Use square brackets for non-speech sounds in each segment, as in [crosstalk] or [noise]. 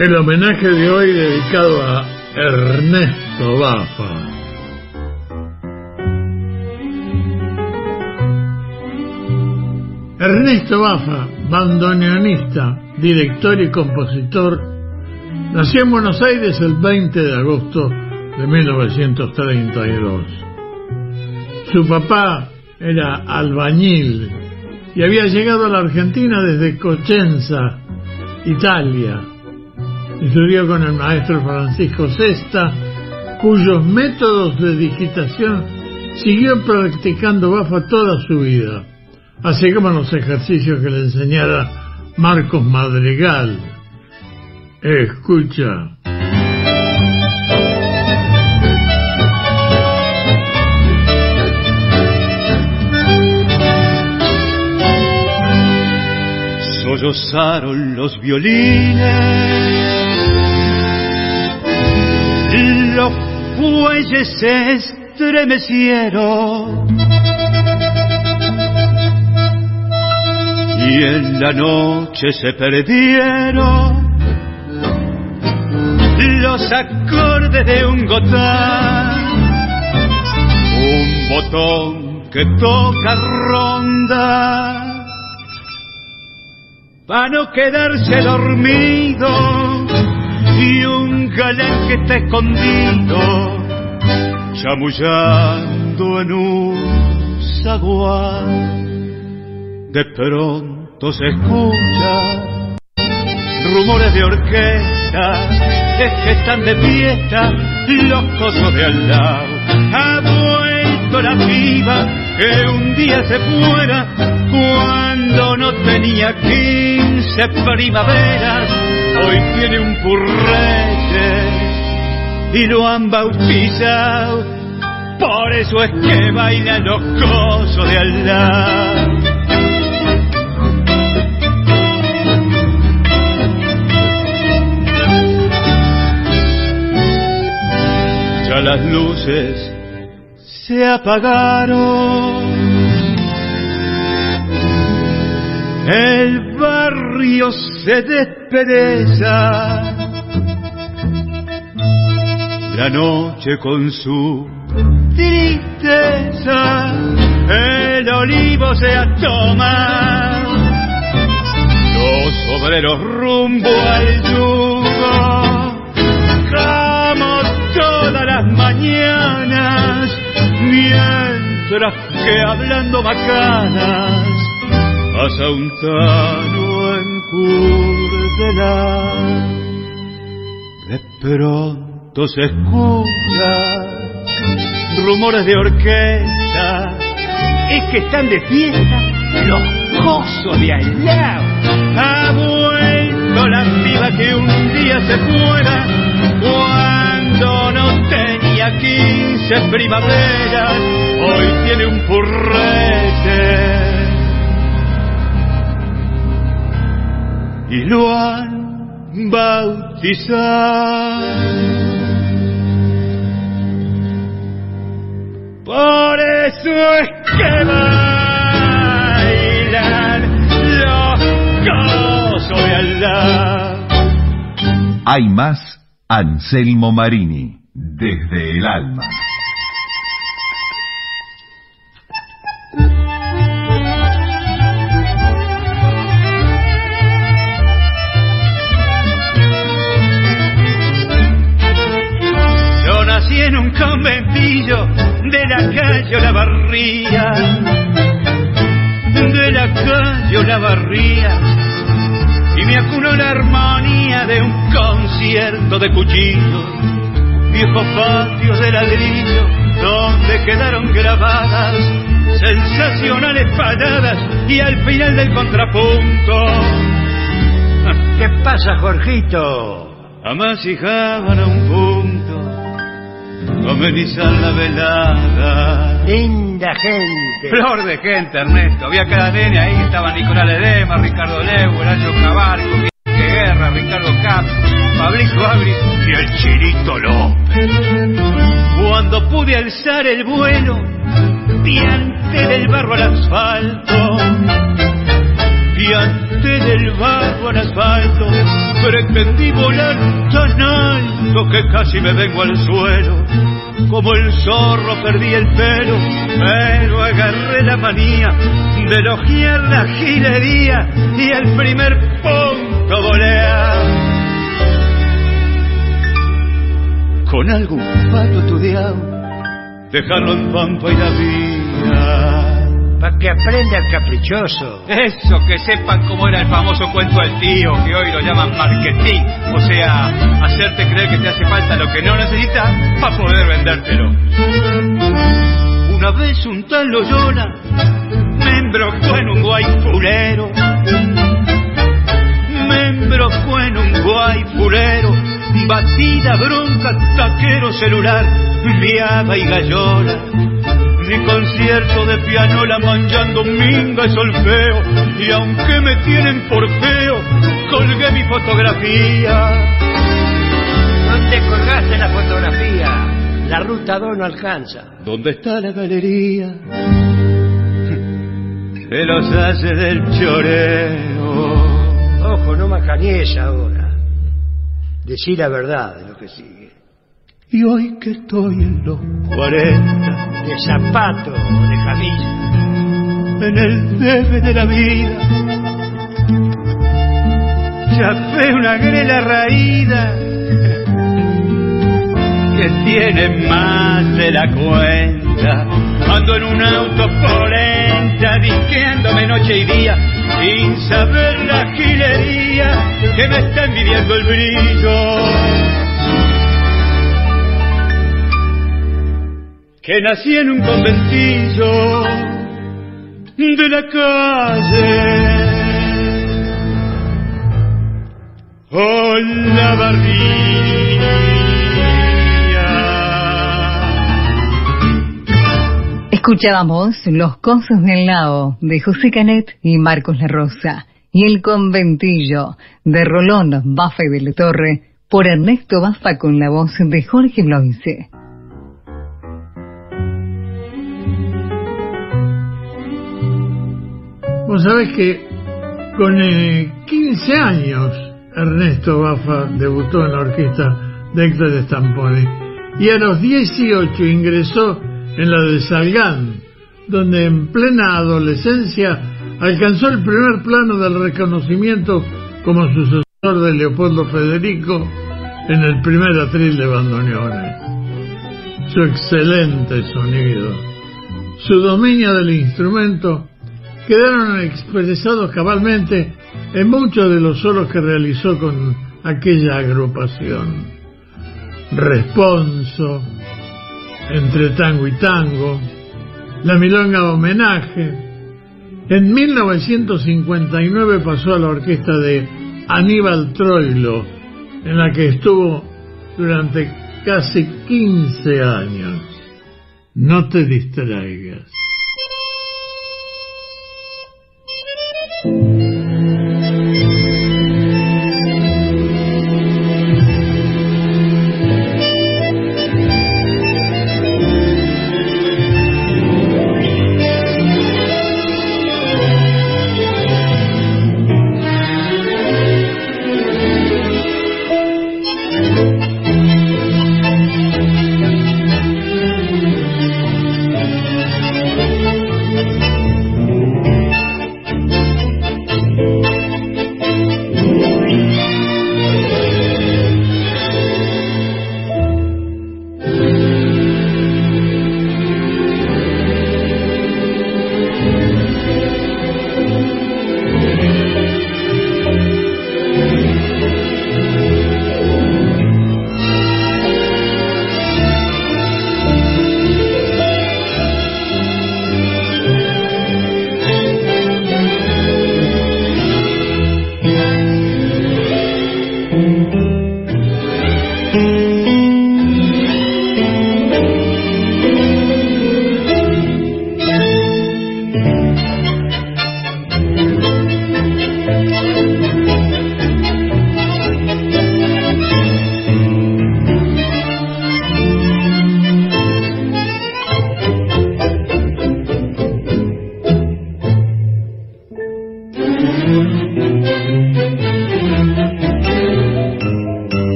El homenaje de hoy dedicado a Ernesto Bafa. Ernesto Bafa, bandoneonista, director y compositor, nació en Buenos Aires el 20 de agosto de 1932. Su papá era albañil y había llegado a la Argentina desde Cochenza, Italia. Estudió con el maestro Francisco Sesta, cuyos métodos de digitación siguió practicando Bafa toda su vida, así como los ejercicios que le enseñara Marcos Madrigal. Escucha. sollozaron los violines, los fuelles se estremecieron y en la noche se perdieron los acordes de un gotán, un botón que toca ronda. Para no quedarse dormido y un galán que está escondido chamullando en un zaguán. De pronto se escucha rumores de orquesta, es que están de fiesta los cosos de al lado. Ha vuelto la piba que un día se fuera cuando no tenía quince primaveras, hoy tiene un purrete y lo han bautizado, por eso es que bailan los cosos de al lado. Ya las luces se apagaron. El barrio se despereza. La noche con su tristeza. El olivo se asoma. Los obreros rumbo al yugo. Como todas las mañanas. Mientras que hablando bacanas pasa un tano en De pronto se escucha rumores de orquesta. Es que están de fiesta los cosos de al lado. Ha vuelto la piba que un día se fuera cuando no tenía quince primaveras. Hoy tiene un purrete y lo han bautizado. Por eso es que bailan los cosos de al lado. Hay más Anselmo Marini, desde el alma. Conventillo de la calle La Barría, de la calle La Barría, y me acunó la armonía de un concierto de cuchillos, viejos patios de ladrillo, donde quedaron grabadas sensacionales paladas y al final del contrapunto. ¿Qué pasa, Jorgito? amasijaban a un punto, amenizar la velada. Linda gente. Flor de gente, Ernesto. Había cada nene ahí, estaban Nicolás Ledema, Ricardo Leu, Horacio Cabarco, Quique Guerra, Ricardo Cap, Pablito Abri y el Chirito López. Cuando pude alzar el vuelo, piante del barro al asfalto, antes del barro al asfalto pretendí volar tan alto que casi me vengo al suelo. Como el zorro perdí el pelo, pero agarré la manía de elogiar la gilería y el primer punto volea. Con algún pato estudiado, dejarlo en pampa y la vida para que aprenda el caprichoso. Eso, que sepan cómo era el famoso cuento del tío, que hoy lo llaman marketing. O sea, hacerte creer que te hace falta lo que no necesitas para poder vendértelo. Una vez un tal Loyola me embrocó en un guay fulero. Me embrocó en un guay fulero. Batida, bronca, taquero celular, viaba y gallola mi concierto de pianola manchando minga y solfeo y aunque me tienen por feo colgué mi fotografía ¿Dónde colgaste la fotografía? La ruta 2 no alcanza. ¿Dónde está la galería? [laughs] Que los hace del choreo. Ojo, no macañes ahora. Decí la verdad de lo que sigue. Y hoy que estoy en los 40 de zapato o de camisa. En el debe de la vida, fue una grela raída que tiene más de la cuenta. Ando en un auto polenta, disqueándome noche y día, sin saber la gilería que me está envidiando el brillo que nací en un conventillo de la calle. Hola, barría. Escuchábamos Los Cosos del Lao de José Canet y Marcos La Rosa y El Conventillo de Rolón Bafa y de la Torre por Ernesto Bafa con la voz de Jorge Bloise. Vos sabés que con 15 eh, años Ernesto Bafa debutó en la orquesta de Héctor Stampone y a los 18 ingresó en la de Salgán, donde en plena adolescencia alcanzó el primer plano del reconocimiento como sucesor de Leopoldo Federico en el primer atril de bandoneones. Su excelente sonido, su dominio del instrumento quedaron expresados cabalmente en muchos de los solos que realizó con aquella agrupación. Responso, entre tango y tango, la milonga homenaje. En 1959 pasó a la orquesta de Aníbal Troilo, en la que estuvo durante casi 15 años. No te distraigas.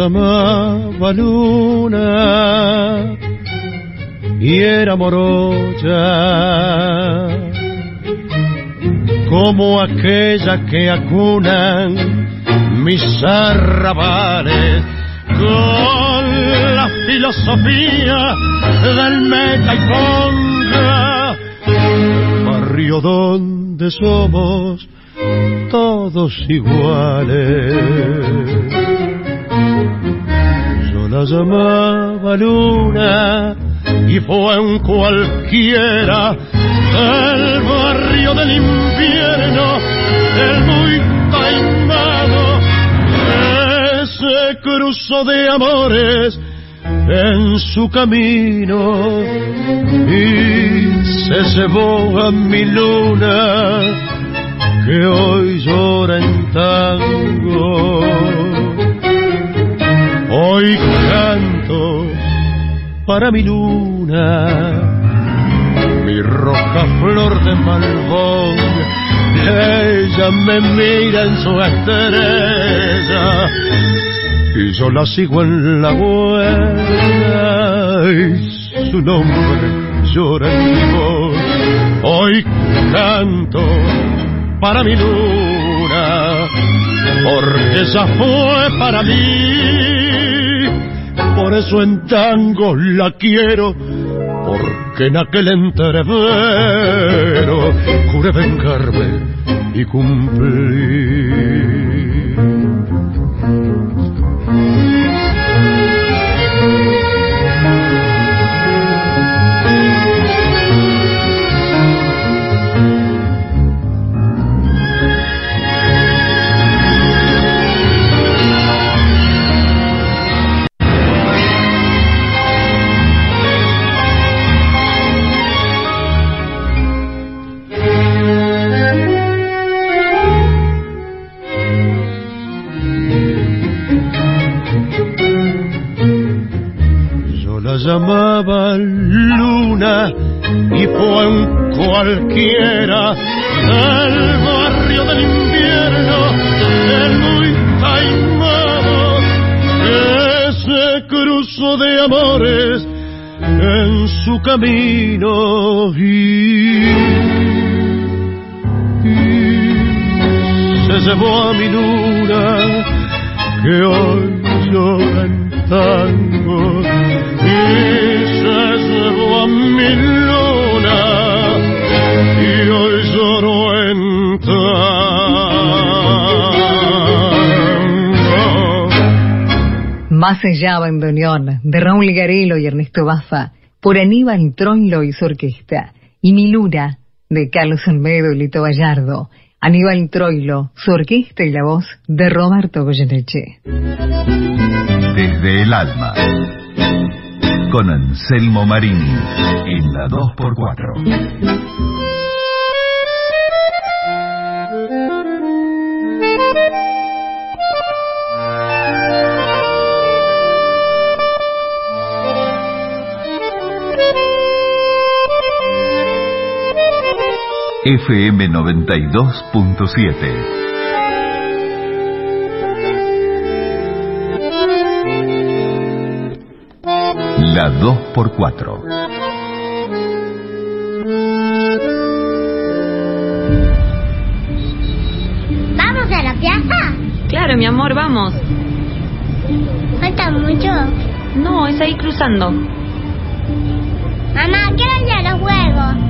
Llamaba luna y era morocha como aquella que acunan mis arrabales con la filosofía del meta y ponga, barrio donde somos todos iguales. La llamaba luna y fue un cualquiera del barrio del invierno, el muy taimado, ese cruzo de amores en su camino y se cebó a mi luna que hoy llora en tango. Hoy canto para mi luna, mi roja flor de malvón, ella me mira en su estrella y yo la sigo en la huella y su nombre llora en mi voz. Hoy canto para mi luna, porque ella fue para mí. Por eso en tango la quiero, porque en aquel entrevero juré vengarme y cumplir. Llamaba luna y fue un cualquiera. Del barrio del invierno, el muy taimado, ese cruzo de amores en su camino y, se llevó a mi luna que hoy llora en tango Más allá bandoneón, de Raúl Garelo y Ernesto Bafa, por Aníbal Troilo y su orquesta, y Mi Luna, de Carlos Olmedo y Lito Gallardo, Aníbal Troilo, su orquesta y la voz de Roberto Goyeneche. Desde el alma. Con Anselmo Marini en la 2x4. FM 92.7 La 2x4 ¿Vamos a la plaza? Claro, mi amor, vamos. ¿Falta mucho? No, es ahí cruzando. Mamá, ¿qué hora los juegos?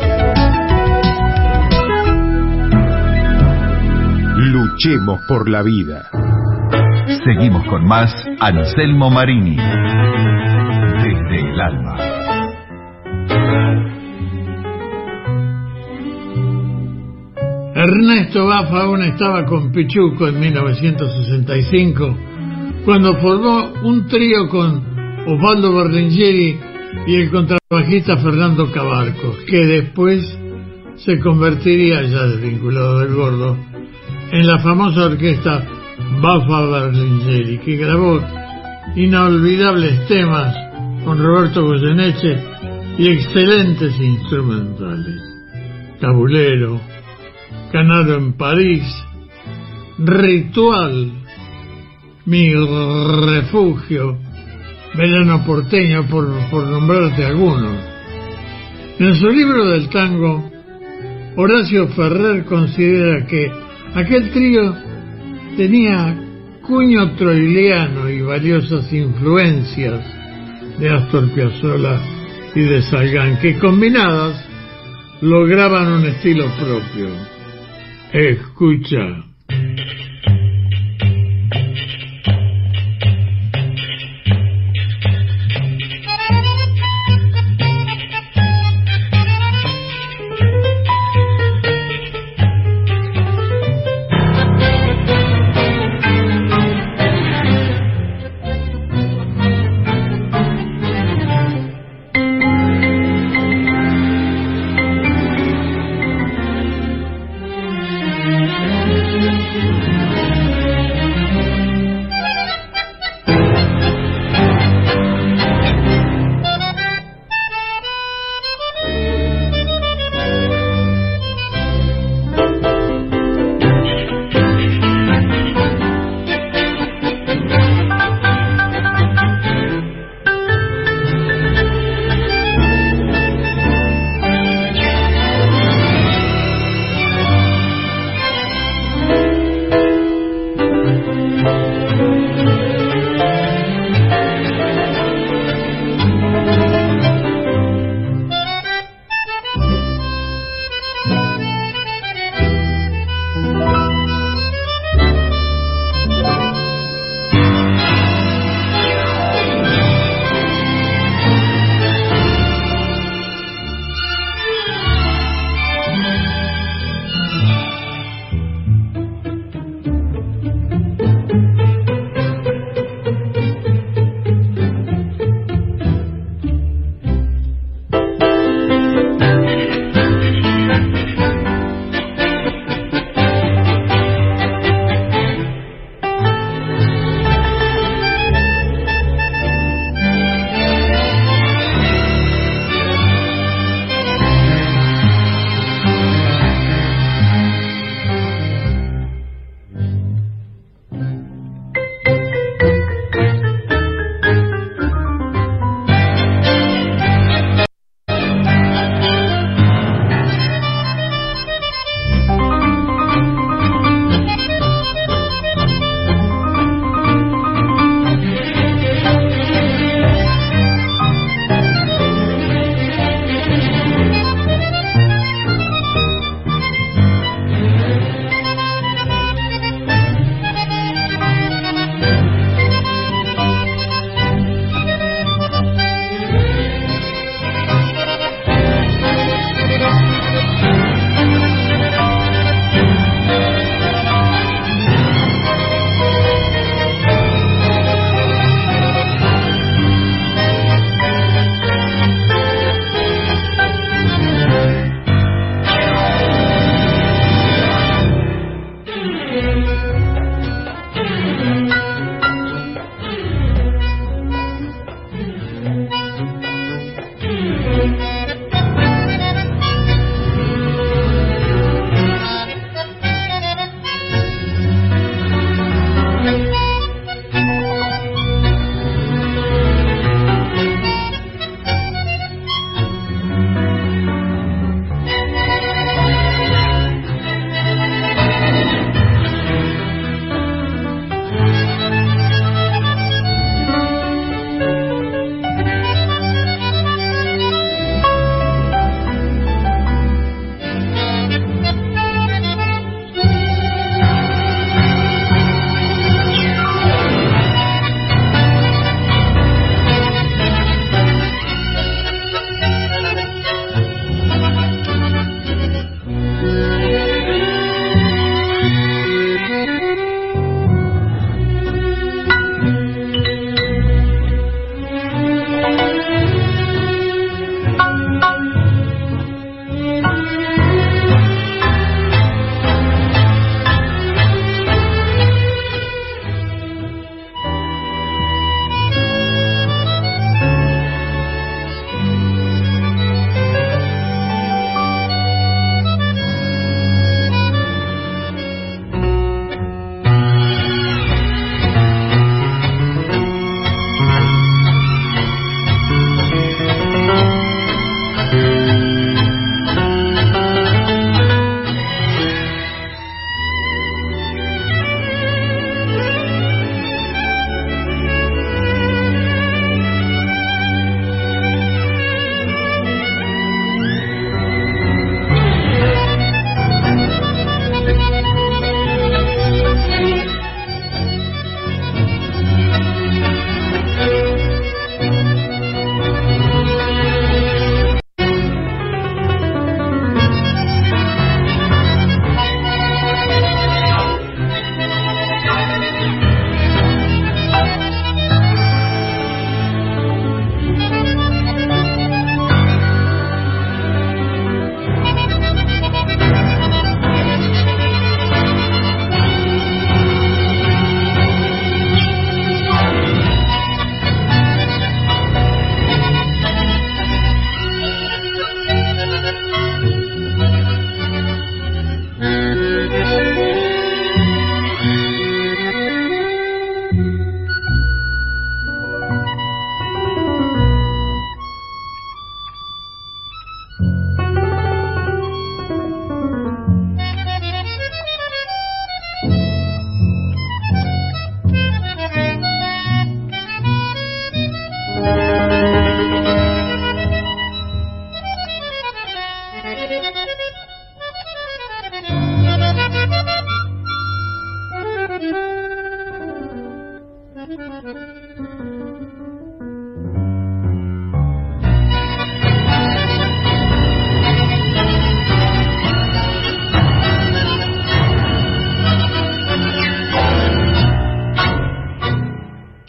Luchemos por la vida. Seguimos con más Anselmo Marini. Desde el alma. Ernesto Bafa aún estaba con Pichuco en 1965 cuando formó un trío con Osvaldo Berlingeri y el contrabajista Fernando Cabarcos, que después se convertiría, ya desvinculado del gordo, en la famosa orquesta Bafa Berlingeri, que grabó inolvidables temas con Roberto Goyeneche y excelentes instrumentales. Tabulero, Canaro en París, Ritual, Mi Refugio, Verano Porteño, por, por nombrarte algunos. En su libro del tango, Horacio Ferrer considera que aquel trío tenía cuño troiliano y valiosas influencias de Astor Piazzolla y de Salgán, que combinadas lograban un estilo propio. Escucha.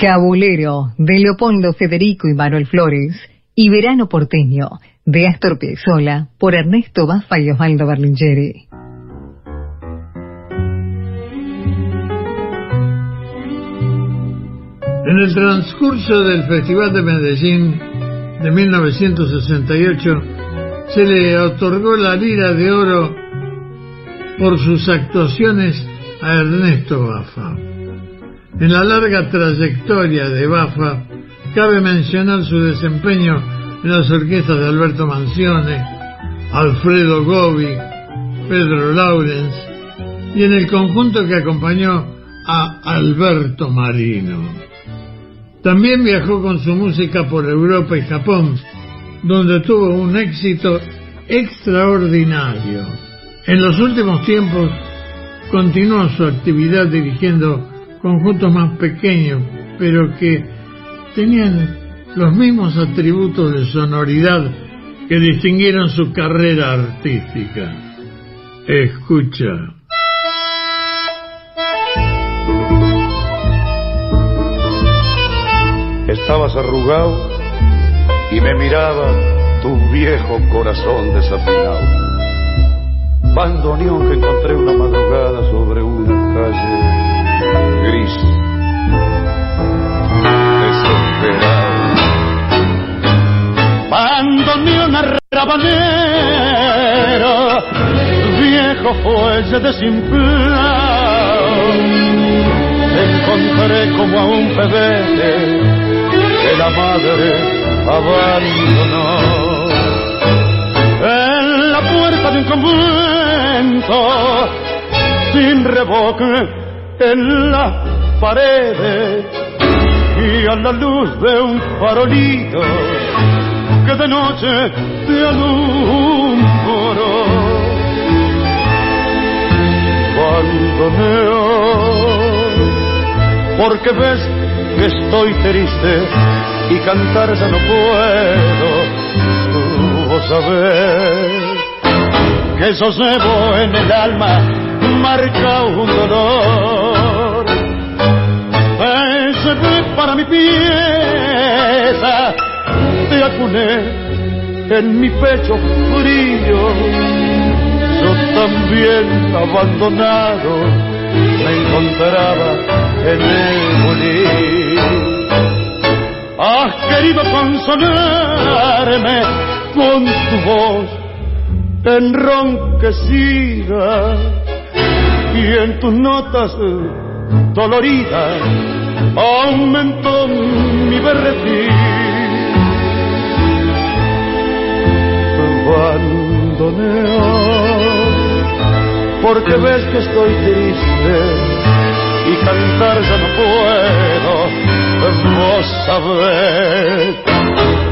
Cabulero de Leopoldo Federico y Manuel Flores y Verano Porteño de Astor Piazzolla, por Ernesto Baffa y Osvaldo Berlingeri. En el transcurso del Festival de Medellín de 1968 se le otorgó la Lira de Oro por sus actuaciones a Ernesto Bafa. En la larga trayectoria de Bafa cabe mencionar su desempeño las orquestas de Alberto Mancione, Alfredo Gobi, Pedro Laurens y en el conjunto que acompañó a Alberto Marino. También viajó con su música por Europa y Japón, donde tuvo un éxito extraordinario. En los últimos tiempos continuó su actividad dirigiendo conjuntos más pequeños, pero que tenían los mismos atributos de sonoridad que distinguieron su carrera artística. Escucha. Estabas arrugado y me miraba tu viejo corazón desafinado. Bandoneón que encontré una madrugada sobre una calle gris. Desesperado. Bandoneón arrabanero, viejo fuelle desimplado. Encontré como a un pebete que la madre abandonó. En la puerta de un convento, sin revoque, en las paredes, y a la luz de un farolito que de noche te alumbró. Abandoneo, porque ves que estoy triste y cantar ya no puedo. Tú sabes que yo llevo en el alma marca un dolor. Fue para mi pieza, en mi pecho frío. Yo también abandonado me encontraba en el morir. Has querido consolarme con tu voz enronquecida y en tus notas doloridas aumentó mi berretín. Abandoné porque ves que estoy triste y cantar ya no puedo. Vos sabés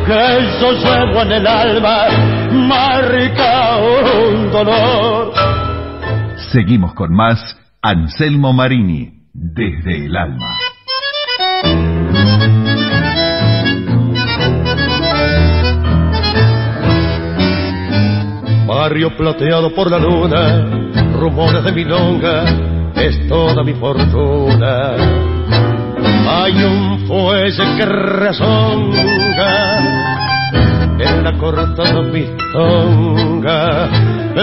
que yo llevo en el alma marca un dolor. Seguimos con más Anselmo Marini, desde el alma. Barrio plateado por la luna, rumores de milonga, es toda mi fortuna. Hay un fuelle que rezonga en la cortada mistonga,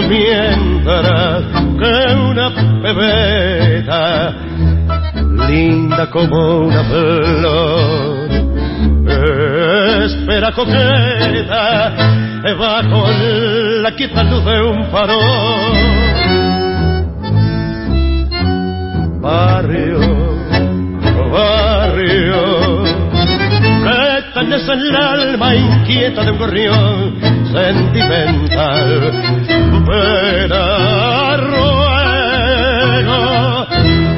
mientras que una pebeta linda como una flor espera coqueta bajo la quieta luz de un farol. Barrio, barrio, que en el alma inquieta de un gorrión sentimental. Pero ruego,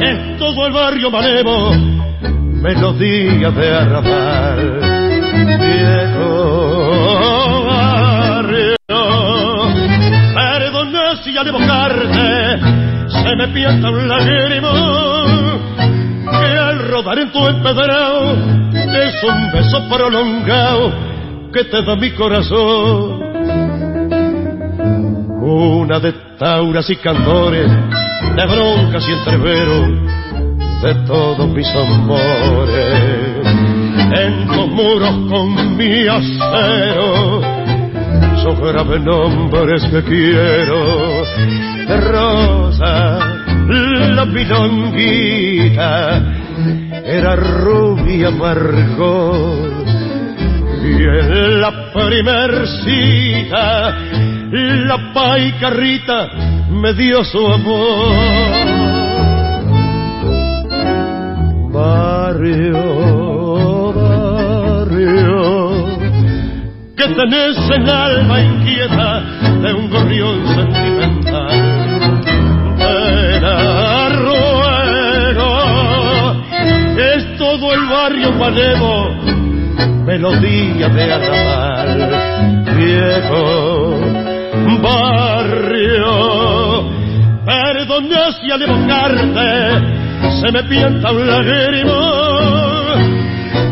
es todo el barrio malevo, melodía de arrabal. Viejo si al evocarte se me piensa un lágrimo que al rodar en tu empedrado es un beso prolongado que te da mi corazón. Una de tauras y cantores, de broncas y entreveros, de todos mis amores. En tus muros con mi acero, grave nombres que quiero. Rosa, la pilonguita, era rubia amargor. Y en la primer cita, la paicarrita me dio su amor. Barrio, que tenés el alma inquieta de un gorrión sentimental. Te es todo el barrio malevo, melodía de arrabal, viejo barrio. Perdona si al evocarte se me pienta un lágrima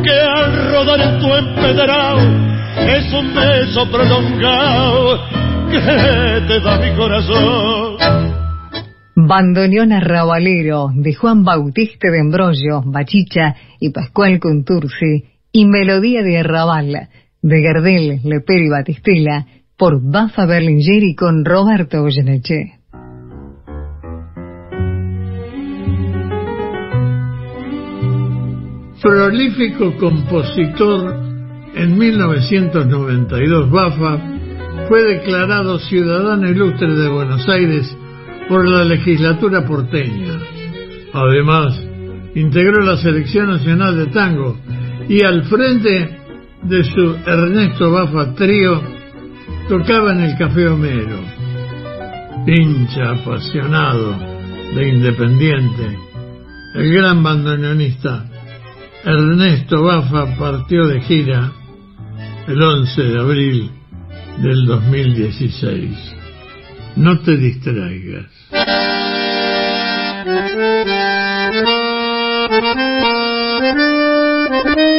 que al rodar en tu empedrado es un beso prolongado que te da mi corazón. Bandoneón arrabalero de Juan Bautista de Embrollo, Bachicha y Pascual Contursi y Melodía de Arrabal de Gardel, Lepero y Batistela por Bafa Berlingeri con Roberto Goyeneche. Prolífico compositor, en 1992 Bafa fue declarado ciudadano ilustre de Buenos Aires por la legislatura porteña. Además, integró la Selección Nacional de Tango y al frente de su Ernesto Bafa Trío tocaba en el Café Homero. Pincha apasionado de Independiente, el gran bandoneonista Ernesto Bafa partió de gira el 11 de abril del 2016. No te distraigas. [laughs]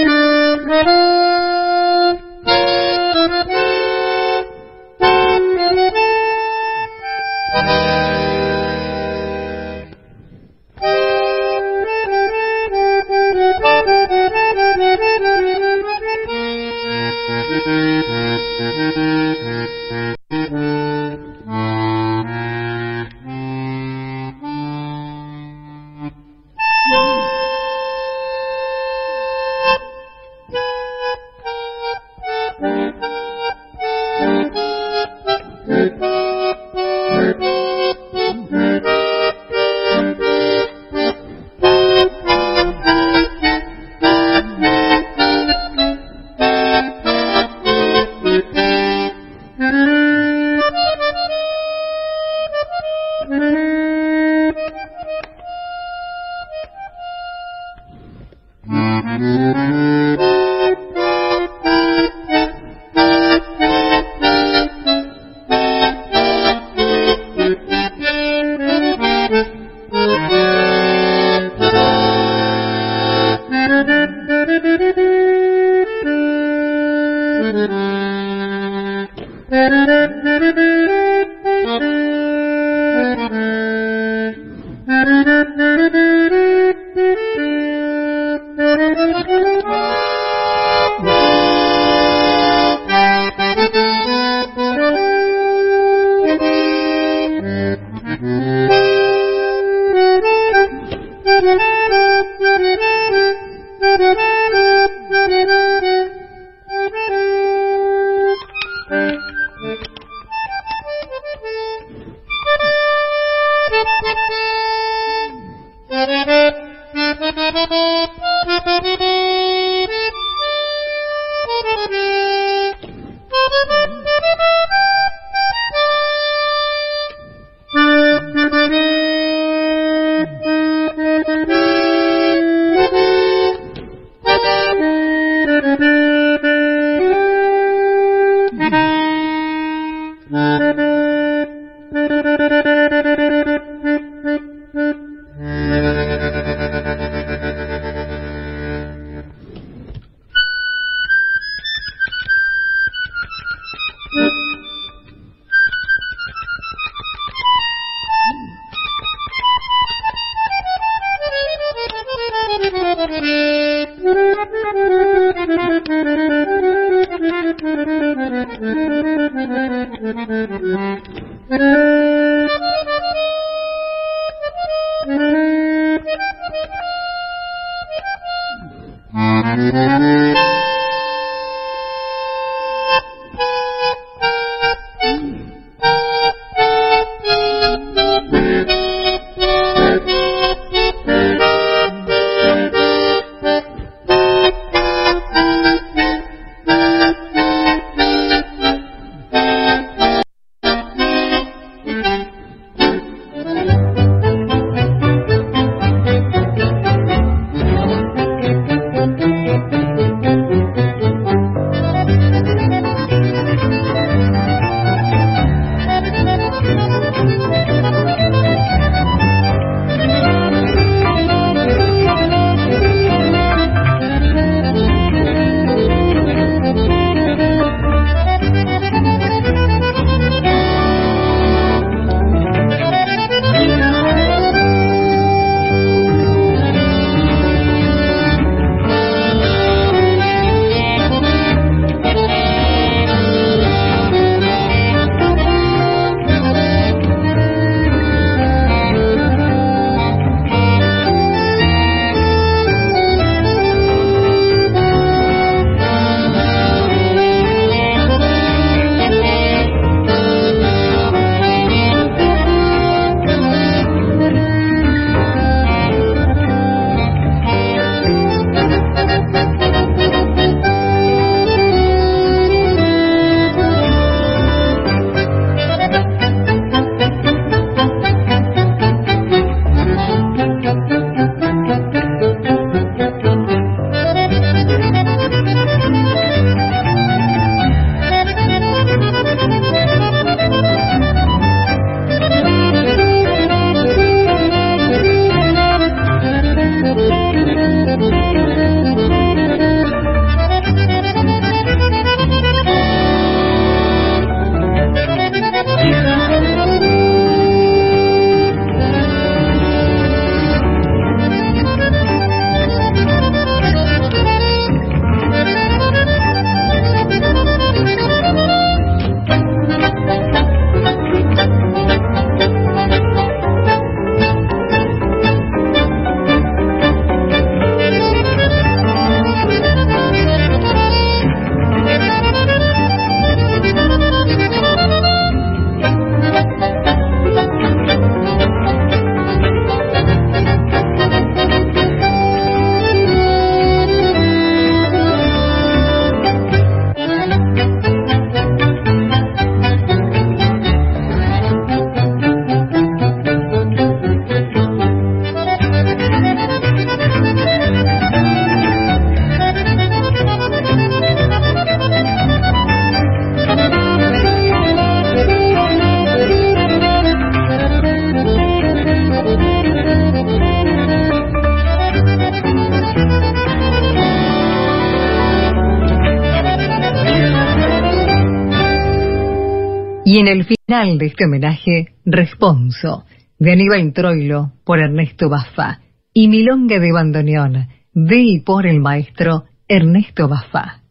En el final de este homenaje, Responso, de Aníbal Troilo, por Ernesto Baffa, y Milonga de Bandoneón, de y por el maestro Ernesto Baffa.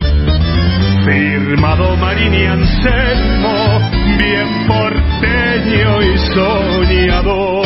Firmado Marini Anselmo, bien porteño y soñador.